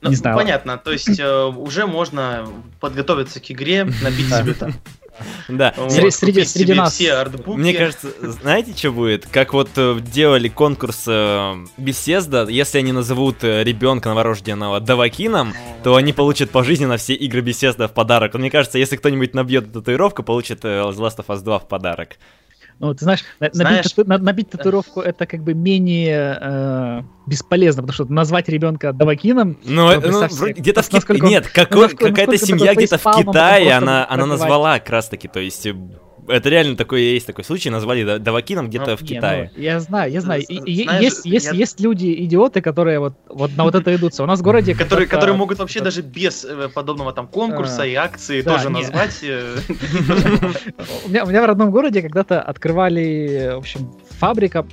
ну, не знаю. Понятно, то есть э, уже можно подготовиться к игре, набить себе там да. Среди, среди нас. Все артбуки. Мне кажется, знаете, что будет? Как вот э, делали конкурс э, Bethesda, если они назовут э, ребенка новорожденного Давакином, то они получат пожизненно все игры Bethesda в подарок. Мне кажется, если кто-нибудь набьет татуировку, получит The Last of Us 2 в подарок. Ну, ты знаешь, знаешь... Набить, тату, набить татуировку это как бы менее э, бесполезно, потому что назвать ребенка Давакином... Ну, ну где-то в Китае... Нет, какой, какая-то семья где-то в Китае, она, она назвала как раз-таки, то есть это реально такой есть такой случай, назвали Давакином где-то ну, в Китае. Ну, я знаю, я знаю. Есть, есть, я... есть люди, идиоты, которые вот, вот на вот это идутся. У нас в городе... <laughs> Которые, которые могут вообще даже без э, подобного там конкурса а, и акции тоже назвать. <laughs> Э. У меня в родном городе когда-то открывали, в общем, фабрика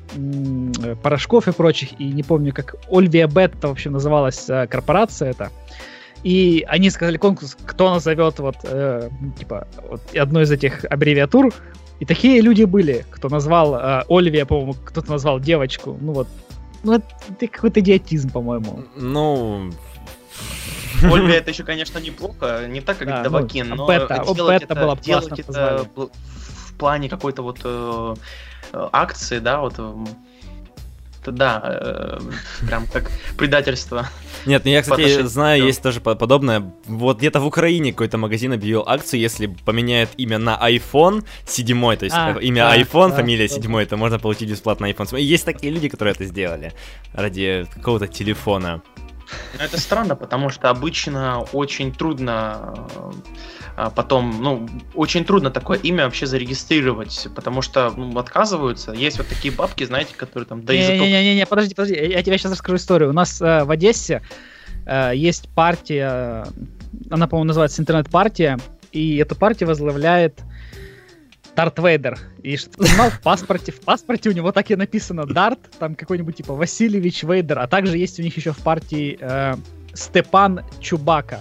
порошков и прочих, и не помню, как Ольвия Бетта, в общем, называлась э, корпорация это. И они сказали конкурс, кто назовет вот, э, типа, вот одну из этих аббревиатур. И такие люди были, кто назвал э, Оливия, по-моему, кто-то назвал девочку. Ну вот, ну это, какой-то идиотизм, по-моему. Ну, Ольвия это еще, конечно, неплохо, не так, как да, Давакин, ну, но бета, делать бета это, было делать это в плане какой-то вот э, акции, да, вот да, э, прям как предательство. Нет, ну я, кстати, знаю, есть тоже подобное. Вот где-то в Украине какой-то магазин объявил акцию, если поменяет имя на iPhone 7, то есть а, имя да, iPhone, да, фамилия. 7, то можно получить бесплатно iPhone 7. Есть такие люди, которые это сделали ради какого-то телефона. Это странно, потому что обычно очень трудно а потом, ну, очень трудно такое имя вообще зарегистрировать, потому что ну, отказываются. Есть вот такие бабки, знаете, которые там... Не-не-не, подожди, подожди, я тебе сейчас расскажу историю. У нас э, в Одессе э, есть партия, она, по-моему, называется интернет-партия, и эту партию возглавляет Дарт Вейдер. И что понимал, в паспорте, в паспорте у него так и написано Дарт, там какой-нибудь типа Васильевич Вейдер, а также есть у них еще в партии э, Степан Чубака.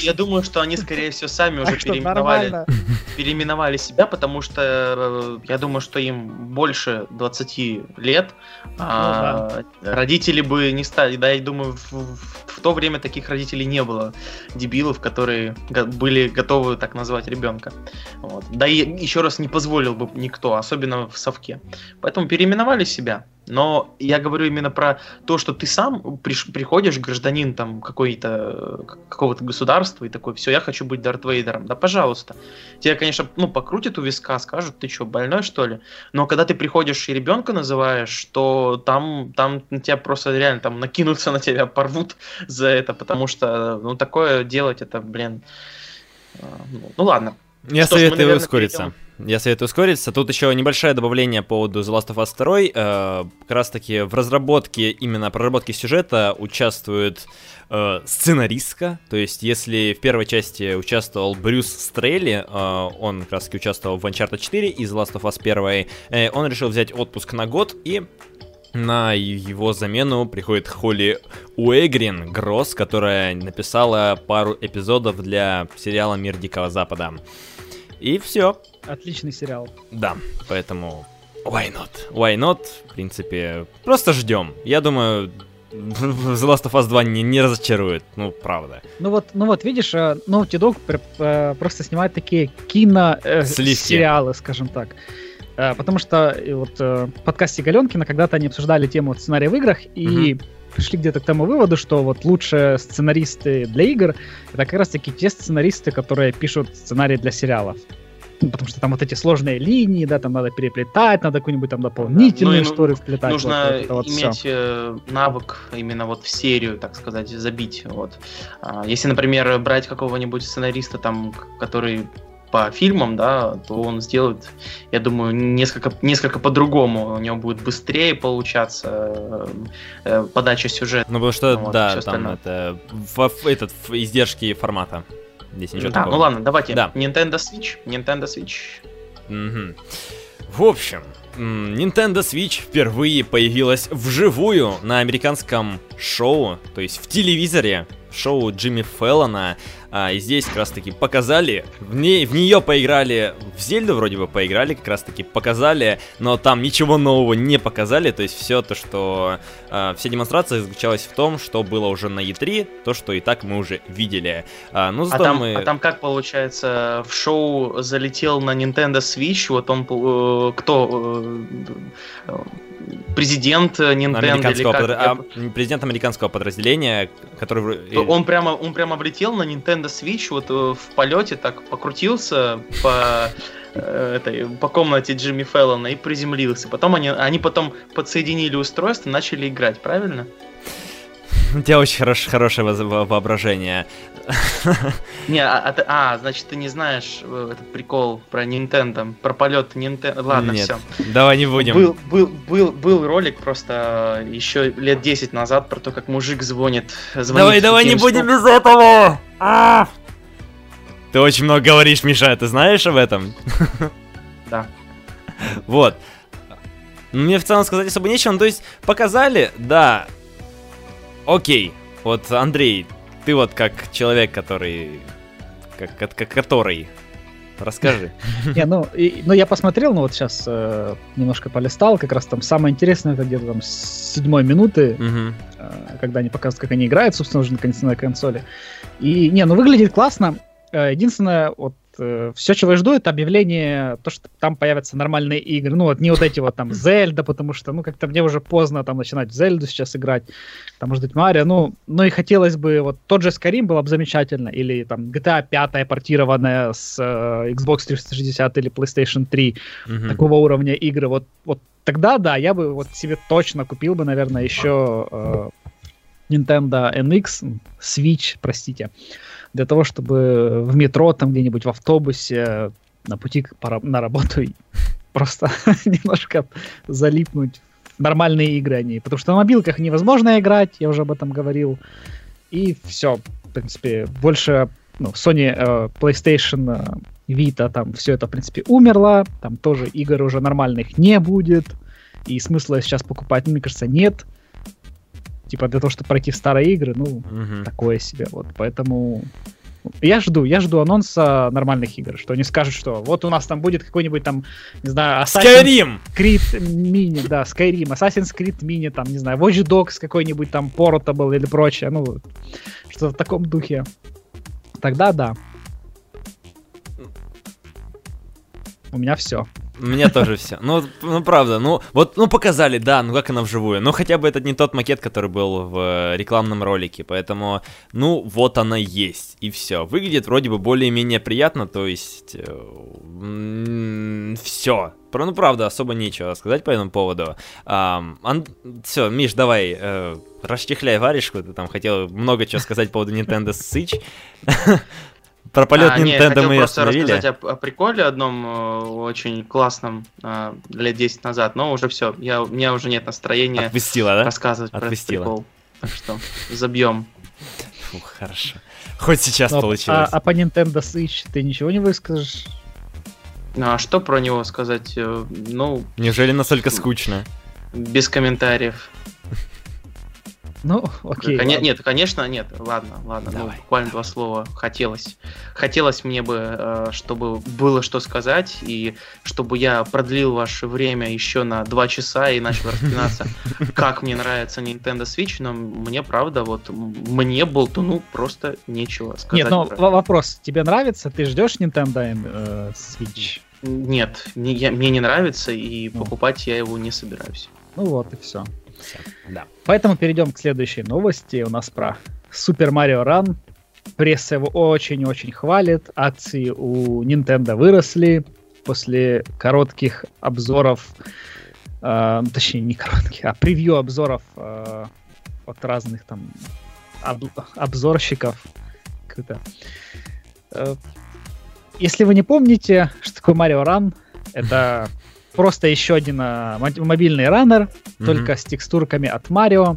Я думаю, что они, скорее всего, сами уже переименовали <laughs> переименовали себя, потому что э, я думаю, что им больше 20 лет. А ну родители бы не стали. Да, я думаю, в то время таких родителей не было. Дебилов, которые были готовы так назвать ребенка. Да и еще раз не позволил бы никто, особенно в совке. Поэтому переименовали себя. Но я говорю именно про то, что ты сам приш, приходишь, гражданин там какой-то какого-то государства и такой, все, я хочу быть Дарт Вейдером. Да, пожалуйста. Тебя, конечно, ну, покрутят у виска, скажут, ты что, больной, что ли? Но когда ты приходишь и ребенка называешь, то там, там на тебя просто реально там накинутся <laughs> на тебя, порвут за это, потому что, ну, такое делать, это, блин... Э, ну, ну ладно, я Что советую ж, мы, наверное, ускориться. Перейдем. Я советую ускориться. Тут еще небольшое добавление по поводу The Last of Us 2. Э, как раз таки в разработке, именно проработке сюжета участвует э, сценаристка. То есть, если в первой части участвовал Брюс Стрелли, э, он как раз таки участвовал в Uncharted 4 из The Last of Us 1, э, он решил взять отпуск на год и на его замену приходит Холли Уэгрин Гросс, которая написала пару эпизодов для сериала «Мир Дикого Запада». И все. Отличный сериал. Да, поэтому why not? Why not? В принципе, просто ждем. Я думаю, The Last of Us 2 не, не разочарует, ну, правда. Ну вот, ну вот, видишь, э, Naughty Dog э, просто снимает такие кино-сериалы, э, скажем так. Потому что вот в подкасте Галенкина когда-то они обсуждали тему сценария в играх, и угу. Пришли где-то к тому выводу, что вот лучшие сценаристы для игр это как раз таки те сценаристы, которые пишут сценарии для сериалов. Ну, потому что там вот эти сложные линии, да, там надо переплетать, надо какую-нибудь там дополнительную ну, историю вплетать. Нужно вот, вот иметь все. Э, навык именно вот в серию, так сказать, забить. Вот. А, если, например, брать какого-нибудь сценариста, там, который по фильмам, да, то он сделает, я думаю, несколько, несколько по-другому. У него будет быстрее получаться э, э подача сюжета. Ну, потому что, вот, да, там это, в, в, этот, в издержки формата. Здесь ничего да, такого. ну ладно, давайте. Да. Nintendo Switch. Nintendo Switch. Угу. В общем, Nintendo Switch впервые появилась вживую на американском шоу, то есть в телевизоре, шоу Джимми Феллона. А, и здесь как раз таки показали, в, ней, в нее поиграли, в Зельду вроде бы поиграли, как раз таки показали, но там ничего нового не показали, то есть все то, что... А, вся демонстрация заключалась в том, что было уже на E3, то, что и так мы уже видели. А, ну, а, там, мы... а там как получается, в шоу залетел на Nintendo Switch, вот он... Э, кто... Э, президент Nintendo или как? Под... А, президент американского подразделения, который... Он прямо, он прямо влетел на Nintendo Switch, вот э, в полете так покрутился по э, этой, по комнате Джимми Феллона и приземлился. Потом они, они потом подсоединили устройство и начали играть, правильно? У тебя очень хорош, хорошее воображение. Не, а, а, а, значит, ты не знаешь э, этот прикол про Nintendo, про полет Nintendo. Ладно, Нет, все. Давай не будем. Был, был, был, был ролик просто еще лет 10 назад про то, как мужик звонит. звонит давай, давай не будем без этого! А! Ты очень много говоришь, Миша, ты знаешь об этом? <laughs> Да. Вот. Мне в целом сказать особо нечего, ну, то есть показали, да, окей, вот Андрей, ты вот как человек, который... Как, как, как который... Расскажи. <laughs> Не, ну, и, ну я посмотрел, ну вот сейчас э, немножко полистал, как раз там самое интересное это где-то там с седьмой минуты, угу. э, когда они показывают, как они играют, собственно, уже наконец на консоли. И не, ну выглядит классно. Э, единственное, вот все, чего я жду, это объявление, то, что там появятся нормальные игры. Ну, вот не вот эти вот там <laughs> Зельда, потому что, ну, как-то мне уже поздно там начинать в Зельду сейчас играть, там, может быть, Марио. Ну, ну и хотелось бы, вот тот же Skyrim было бы замечательно, или там GTA 5 портированная с э, Xbox 360 или PlayStation 3, mm-hmm. такого уровня игры. Вот, вот тогда, да, я бы вот себе точно купил бы, наверное, еще э, Nintendo NX, Switch, простите для того, чтобы в метро, там где-нибудь в автобусе, на пути на работу <laughs> просто <laughs> немножко залипнуть в нормальные игры они. Потому что на мобилках невозможно играть, я уже об этом говорил. И все, в принципе, больше ну, Sony, э, PlayStation, э, Vita, там все это, в принципе, умерло. Там тоже игр уже нормальных не будет. И смысла сейчас покупать, мне кажется, нет типа для того, чтобы пройти старые игры, ну, угу. такое себе. Вот, поэтому я жду, я жду анонса нормальных игр, что они скажут, что вот у нас там будет какой-нибудь там, не знаю, Assassin's Skyrim! Creed Mini, да, Skyrim, Assassin's Creed Mini, там, не знаю, Watch Dogs какой-нибудь там, Portable или прочее, ну, что в таком духе. Тогда да. У меня все. Мне тоже все. Ну, ну, правда, ну, вот, ну, показали, да, ну, как она вживую. Но хотя бы это не тот макет, который был в э, рекламном ролике, поэтому, ну, вот она есть, и все. Выглядит вроде бы более-менее приятно, то есть, э, все. Ну, правда, особо нечего сказать по этому поводу. Ан... Все, Миш, давай, э, расчехляй варежку, ты там хотел много чего сказать по поводу Nintendo Switch. <laughs> Про полет а, Nintendo мы просто остановили. рассказать о, о приколе одном э, очень классном э, лет 10 назад, но уже все, я, у меня уже нет настроения Отпустила, да? рассказывать Отпустила. про этот прикол. Так что забьем. Фух, хорошо. Хоть сейчас но, получилось. А, а по Nintendo Switch ты ничего не выскажешь? Ну, а что про него сказать? Э, ну... Неужели настолько скучно? Без комментариев. Ну, окей. Кон- нет, конечно, нет. Ладно, ладно. Ну, Давай, ну, буквально давай. два слова. Хотелось. Хотелось мне бы, э, чтобы было что сказать, и чтобы я продлил ваше время еще на два часа и начал распинаться, <laughs> как мне нравится Nintendo Switch, но мне, правда, вот, мне болтуну просто нечего сказать. Нет, но вопрос. Тебе нравится? Ты ждешь Nintendo э, Switch? Нет, мне, мне не нравится, и ну. покупать я его не собираюсь. Ну вот и все. Все, да. Поэтому перейдем к следующей новости. У нас про Super Mario Run. Пресса его очень-очень хвалит. Акции у Nintendo выросли после коротких обзоров, э, точнее не коротких, а превью обзоров э, от разных там об, обзорщиков. Э, если вы не помните, что такое Mario Run, это просто еще один а, мобильный раннер, mm-hmm. только с текстурками от Марио.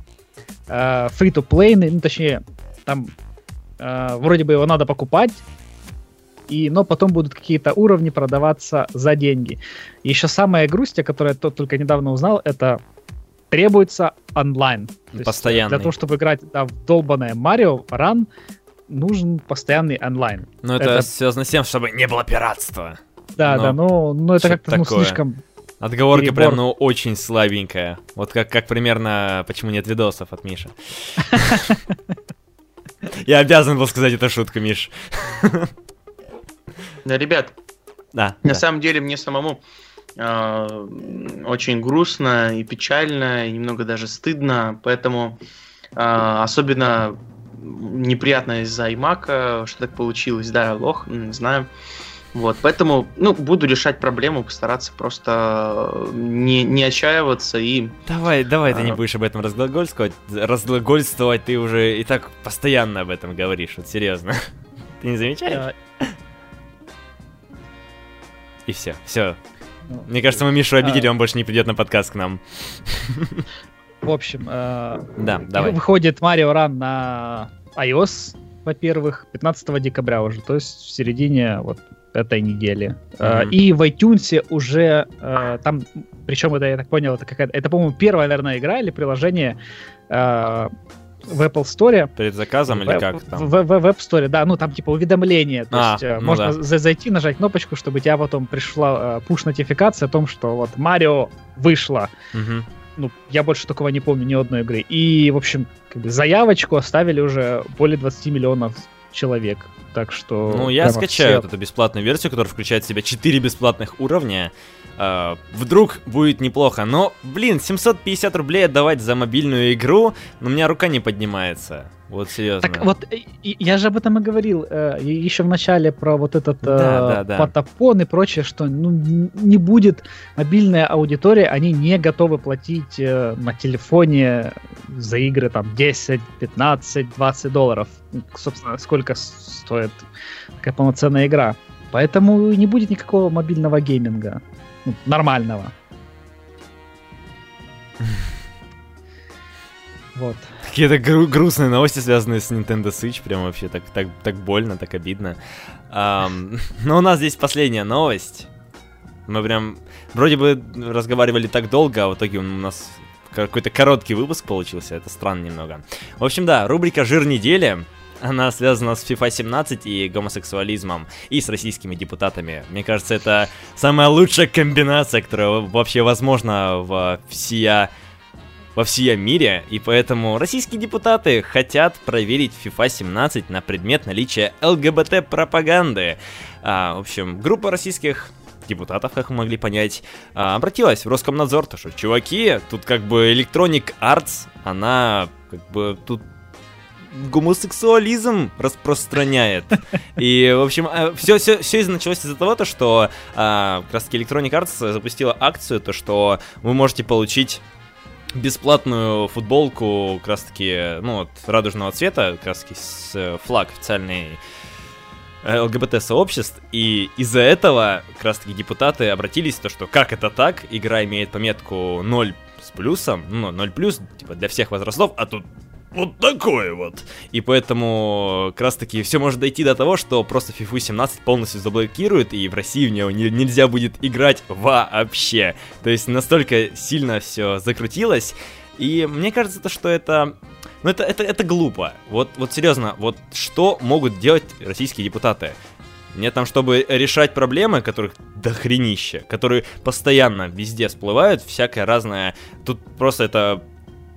Э, free-to-play, ну, точнее, там э, вроде бы его надо покупать, и, но потом будут какие-то уровни продаваться за деньги. Еще самая грусть, о которой я только недавно узнал, это требуется онлайн. Постоянно. Для того, чтобы играть да, в долбанное Марио Ран, нужен постоянный онлайн. Ну, это, это связано с тем, чтобы не было пиратства. Да, но да, но, но это как-то ну, слишком Отговорка Перебор. прям, ну, очень слабенькая. Вот как, как примерно, почему нет видосов от Миши. <laughs> Я обязан был сказать эту шутку, Миш. Да, ребят, да, на да. самом деле мне самому э, очень грустно и печально, и немного даже стыдно, поэтому э, особенно неприятно из-за iMac, что так получилось, да, лох, знаю. Вот, поэтому, ну, буду решать проблему, постараться просто э, не, не отчаиваться и... Давай, давай, а... ты не будешь об этом разглагольствовать. Разглагольствовать ты уже и так постоянно об этом говоришь, вот серьезно. <laughs> Ты не замечаешь? И все, все. Ну, Мне кажется, мы Мишу обидели, а. он больше не придет на подкаст к нам. В общем, э, да, давай. выходит Марио Ран на iOS, во-первых, 15 декабря уже, то есть в середине вот этой недели. Mm-hmm. И в iTunes уже э, там, причем это, я так понял, это какая-то, это, по-моему, первая, наверное, игра или приложение э, в Apple Store. Перед заказом в, или как там? В, в, в App Store, да, ну там типа уведомление. То а, есть ну можно да. зайти, нажать кнопочку, чтобы тебя потом пришла пуш-нотификация о том, что вот Марио вышло. Угу. Ну, я больше такого не помню ни одной игры. И, в общем, как бы заявочку оставили уже более 20 миллионов человек. Так что... Ну, я скачаю все... эту бесплатную версию, которая включает в себя 4 бесплатных уровня. Uh, вдруг будет неплохо. Но, блин, 750 рублей отдавать за мобильную игру, но у меня рука не поднимается. Вот серьезно. Так вот, я же об этом и говорил э, еще в начале про вот этот э, да, да, потопон и прочее, что ну, не будет мобильная аудитория, они не готовы платить э, на телефоне за игры там 10, 15, 20 долларов. Собственно, сколько стоит такая полноценная игра. Поэтому не будет никакого мобильного гейминга. Ну, нормального. <laughs> Вот. Какие-то гру- грустные новости, связанные с Nintendo Switch, прям вообще так, так, так больно, так обидно. Um, <laughs> но у нас здесь последняя новость. Мы прям вроде бы разговаривали так долго, а в итоге у нас какой-то короткий выпуск получился, это странно немного. В общем, да, рубрика «Жир недели», она связана с FIFA 17 и гомосексуализмом, и с российскими депутатами. Мне кажется, это самая лучшая комбинация, которая вообще возможна в всея во всем мире, и поэтому российские депутаты хотят проверить FIFA 17 на предмет наличия ЛГБТ-пропаганды. А, в общем, группа российских депутатов, как мы могли понять, а, обратилась в Роскомнадзор, то что, чуваки, тут как бы Electronic Arts, она как бы тут гомосексуализм распространяет. И, в общем, все, все, все началось из-за того, то, что а, как раз таки Electronic Arts запустила акцию, то, что вы можете получить бесплатную футболку как раз таки, ну, вот, радужного цвета, как раз таки с э, флаг официальный ЛГБТ-сообществ, и из-за этого как раз-таки депутаты обратились, то, что как это так, игра имеет пометку 0 с плюсом, ну, 0 плюс, типа, для всех возрастов, а тут вот такое вот. И поэтому как раз таки все может дойти до того, что просто FIFA 17 полностью заблокируют, и в России в него не, нельзя будет играть вообще. То есть настолько сильно все закрутилось. И мне кажется, то, что это ну это, это, это глупо. Вот, вот серьезно, вот что могут делать российские депутаты? Мне там, чтобы решать проблемы, которых дохренище, которые постоянно везде всплывают, всякое разное. Тут просто это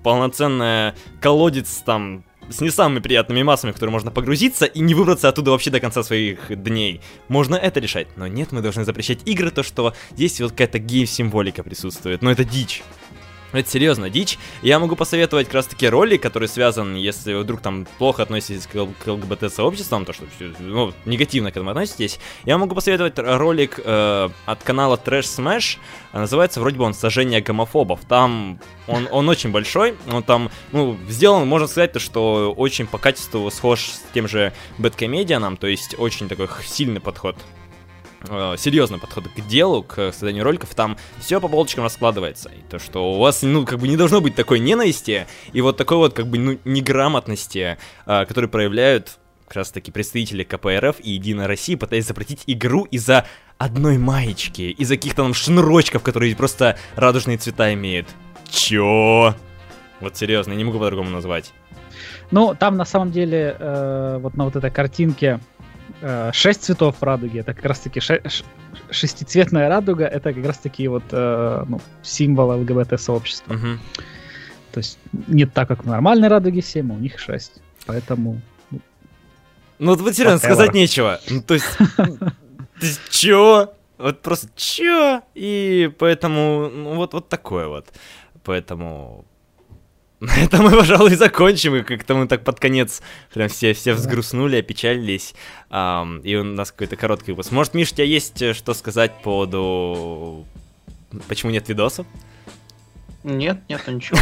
полноценная колодец там с не самыми приятными массами, в которые можно погрузиться и не выбраться оттуда вообще до конца своих дней. Можно это решать, но нет, мы должны запрещать игры, то что здесь вот какая-то гейм-символика присутствует, но это дичь. Это серьезно дичь. Я могу посоветовать как раз таки ролик, который связан, если вы вдруг там плохо относитесь к, ЛГБТ-сообществам, то что ну, негативно к этому относитесь, я могу посоветовать ролик э, от канала Trash Smash, называется вроде бы он «Сожжение гомофобов». Там он, он очень большой, он там, ну, сделан, можно сказать, то, что очень по качеству схож с тем же Бэткомедианом, то есть очень такой сильный подход э, подход к делу, к созданию роликов, там все по полочкам раскладывается. И то, что у вас, ну, как бы не должно быть такой ненависти и вот такой вот, как бы, ну, неграмотности, э, которые проявляют как раз таки представители КПРФ и Единой России, пытаясь запретить игру из-за одной маечки, из-за каких-то там шнурочков, которые просто радужные цвета имеют. Чё? Вот серьезно, я не могу по-другому назвать. Ну, там на самом деле, э, вот на вот этой картинке Э, шесть цветов радуги. Это как раз-таки шестицветная радуга. Это как раз-таки вот э, ну, символ ЛГБТ-сообщества. Угу. То есть не так, как в нормальной радуге 7, а у них 6. Поэтому... Ну, ну вот серьезно, сказать нечего. Ну, то есть... <laughs> Ты чё? Вот просто чё? И поэтому, ну, вот, вот такое вот. Поэтому <laughs> на этом мы, пожалуй, закончим. И как-то мы так под конец прям все, все взгрустнули, опечалились. Um, и у нас какой-то короткий выпуск. Может, Миш, у тебя есть э, что сказать по поводу... Почему нет видосов? Нет, нет, ничего.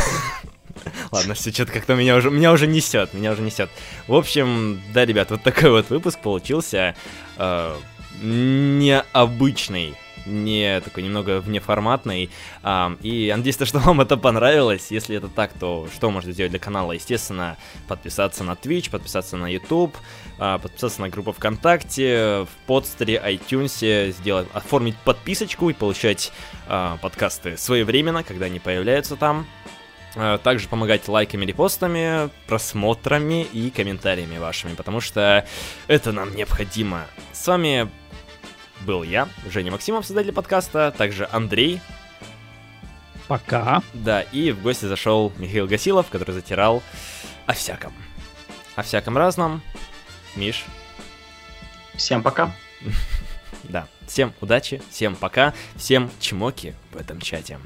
<laughs> Ладно, все что-то как-то меня уже, меня уже несет, меня уже несет. В общем, да, ребят, вот такой вот выпуск получился. Э, необычный не такой немного внеформатный. А, и надеюсь, что вам это понравилось. Если это так, то что можно сделать для канала? Естественно, подписаться на Twitch, подписаться на YouTube, а, подписаться на группу ВКонтакте, в подстере, iTunes, сделать, оформить подписочку и получать а, подкасты своевременно, когда они появляются там. А, также помогать лайками, репостами, просмотрами и комментариями вашими, потому что это нам необходимо. С вами был я, Женя Максимов, создатель подкаста, также Андрей. Пока. Да, и в гости зашел Михаил Гасилов, который затирал о всяком. О всяком разном. Миш. Всем пока. <laughs> Да, всем удачи, всем пока, всем чмоки в этом чате.